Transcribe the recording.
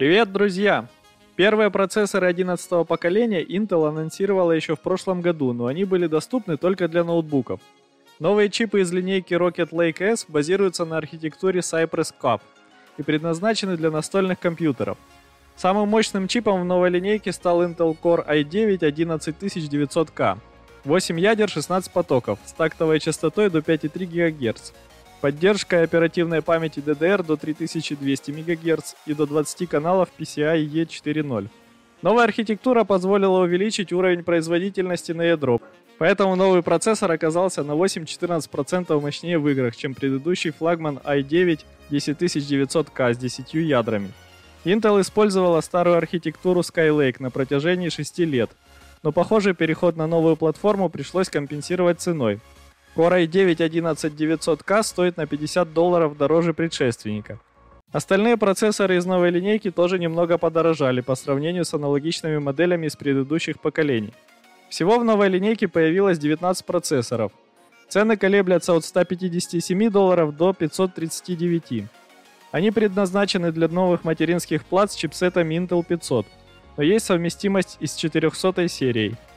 Привет, друзья! Первые процессоры 11 поколения Intel анонсировала еще в прошлом году, но они были доступны только для ноутбуков. Новые чипы из линейки Rocket Lake S базируются на архитектуре Cypress Cup и предназначены для настольных компьютеров. Самым мощным чипом в новой линейке стал Intel Core i9 11900K. 8 ядер, 16 потоков, с тактовой частотой до 5,3 ГГц, поддержкой оперативной памяти DDR до 3200 МГц и до 20 каналов PCIe 4.0. Новая архитектура позволила увеличить уровень производительности на ядро, поэтому новый процессор оказался на 8-14% мощнее в играх, чем предыдущий флагман i9 10900K с 10 ядрами. Intel использовала старую архитектуру Skylake на протяжении 6 лет, но похоже переход на новую платформу пришлось компенсировать ценой. Core i9 11900K стоит на 50 долларов дороже предшественника. Остальные процессоры из новой линейки тоже немного подорожали по сравнению с аналогичными моделями из предыдущих поколений. Всего в новой линейке появилось 19 процессоров. Цены колеблятся от 157 долларов до 539. Они предназначены для новых материнских плат с чипсетом Intel 500, но есть совместимость и с 400 серией –